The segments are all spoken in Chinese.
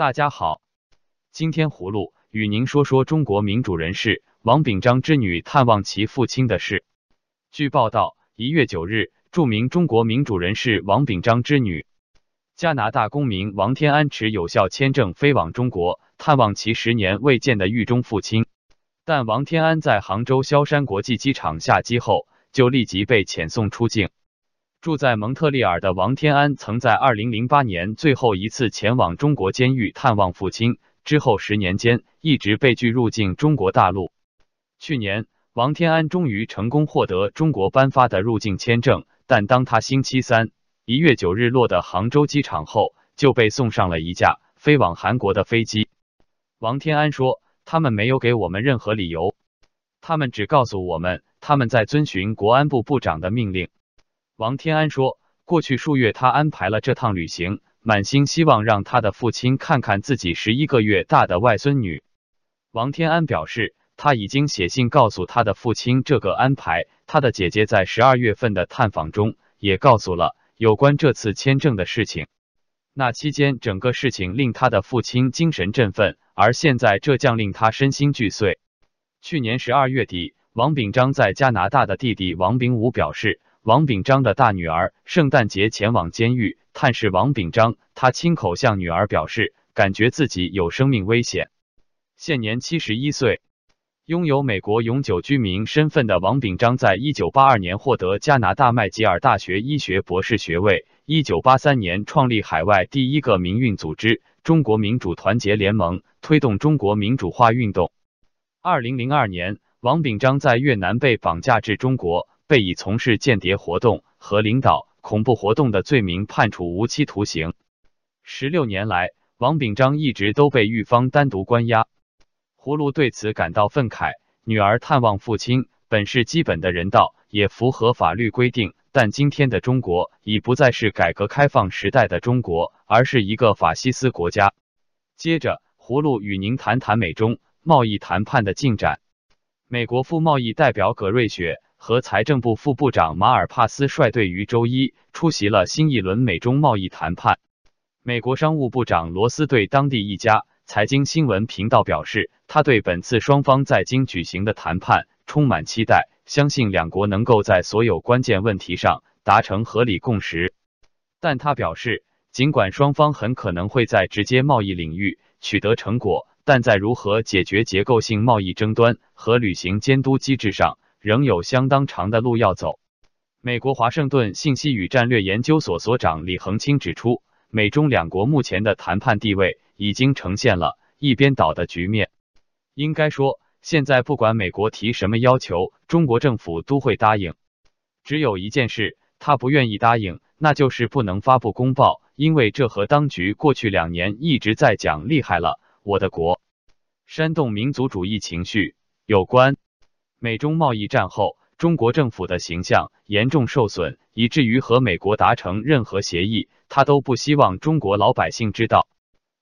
大家好，今天葫芦与您说说中国民主人士王炳章之女探望其父亲的事。据报道，一月九日，著名中国民主人士王炳章之女、加拿大公民王天安持有效签证飞往中国探望其十年未见的狱中父亲，但王天安在杭州萧山国际机场下机后，就立即被遣送出境。住在蒙特利尔的王天安曾在二零零八年最后一次前往中国监狱探望父亲，之后十年间一直被拒入境中国大陆。去年，王天安终于成功获得中国颁发的入境签证，但当他星期三一月九日落的杭州机场后，就被送上了一架飞往韩国的飞机。王天安说：“他们没有给我们任何理由，他们只告诉我们他们在遵循国安部部长的命令。”王天安说，过去数月，他安排了这趟旅行，满心希望让他的父亲看看自己十一个月大的外孙女。王天安表示，他已经写信告诉他的父亲这个安排。他的姐姐在十二月份的探访中也告诉了有关这次签证的事情。那期间，整个事情令他的父亲精神振奋，而现在这将令他身心俱碎。去年十二月底，王炳章在加拿大的弟弟王炳武表示。王炳章的大女儿圣诞节前往监狱探视王炳章，他亲口向女儿表示，感觉自己有生命危险。现年七十一岁，拥有美国永久居民身份的王炳章，在一九八二年获得加拿大麦吉尔大学医学博士学位。一九八三年创立海外第一个民运组织——中国民主团结联盟，推动中国民主化运动。二零零二年，王炳章在越南被绑架至中国。被以从事间谍活动和领导恐怖活动的罪名判处无期徒刑。十六年来，王炳章一直都被狱方单独关押。葫芦对此感到愤慨。女儿探望父亲本是基本的人道，也符合法律规定。但今天的中国已不再是改革开放时代的中国，而是一个法西斯国家。接着，葫芦与您谈谈美中贸易谈判的进展。美国副贸易代表葛瑞雪。和财政部副部长马尔帕斯率队于周一出席了新一轮美中贸易谈判。美国商务部长罗斯对当地一家财经新闻频道表示，他对本次双方在京举行的谈判充满期待，相信两国能够在所有关键问题上达成合理共识。但他表示，尽管双方很可能会在直接贸易领域取得成果，但在如何解决结构性贸易争端和履行监督机制上，仍有相当长的路要走。美国华盛顿信息与战略研究所所长李恒清指出，美中两国目前的谈判地位已经呈现了一边倒的局面。应该说，现在不管美国提什么要求，中国政府都会答应。只有一件事，他不愿意答应，那就是不能发布公报，因为这和当局过去两年一直在讲“厉害了，我的国”，煽动民族主义情绪有关。美中贸易战后，中国政府的形象严重受损，以至于和美国达成任何协议，他都不希望中国老百姓知道。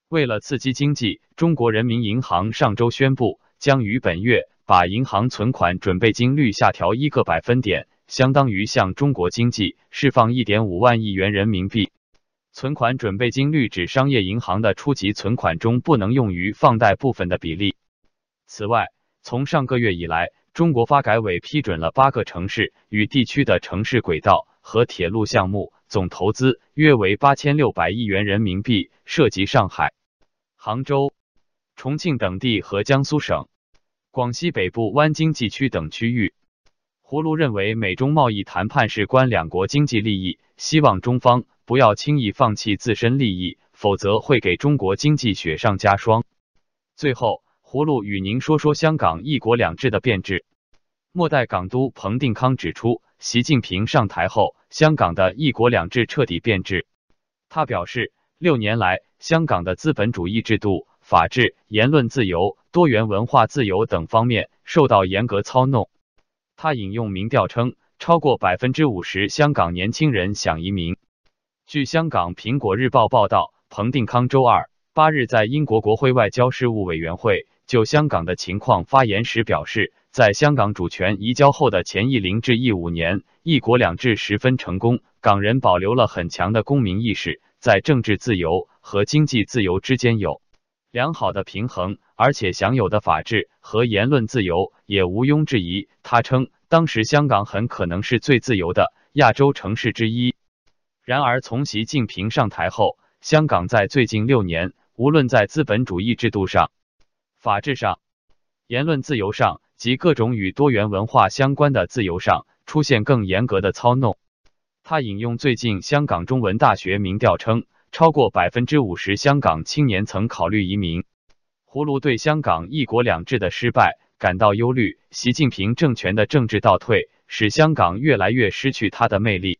为了刺激经济，中国人民银行上周宣布，将于本月把银行存款准备金率下调一个百分点，相当于向中国经济释放一点五万亿元人民币。存款准备金率指商业银行的初级存款中不能用于放贷部分的比例。此外，从上个月以来，中国发改委批准了八个城市与地区的城市轨道和铁路项目，总投资约为八千六百亿元人民币，涉及上海、杭州、重庆等地和江苏省、广西北部湾经济区等区域。葫芦认为，美中贸易谈判事关两国经济利益，希望中方不要轻易放弃自身利益，否则会给中国经济雪上加霜。最后。葫芦与您说说香港“一国两制”的变质。末代港督彭定康指出，习近平上台后，香港的一国两制彻底变质。他表示，六年来，香港的资本主义制度、法治、言论自由、多元文化自由等方面受到严格操弄。他引用民调称，超过百分之五十香港年轻人想移民。据香港《苹果日报》报道，彭定康周二八日在英国国会外交事务委员会。就香港的情况发言时表示，在香港主权移交后的前一零至一五年，一国两制十分成功，港人保留了很强的公民意识，在政治自由和经济自由之间有良好的平衡，而且享有的法治和言论自由也毋庸置疑。他称，当时香港很可能是最自由的亚洲城市之一。然而，从习近平上台后，香港在最近六年，无论在资本主义制度上、法治上、言论自由上及各种与多元文化相关的自由上，出现更严格的操弄。他引用最近香港中文大学民调称。超过百分之五十香港青年曾考虑移民。葫芦对香港一国两制的失败感到忧虑。习近平政权的政治倒退使香港越来越失去它的魅力。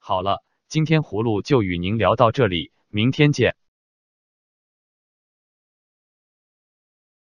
好了，今天葫芦就与您聊到这里，明天见。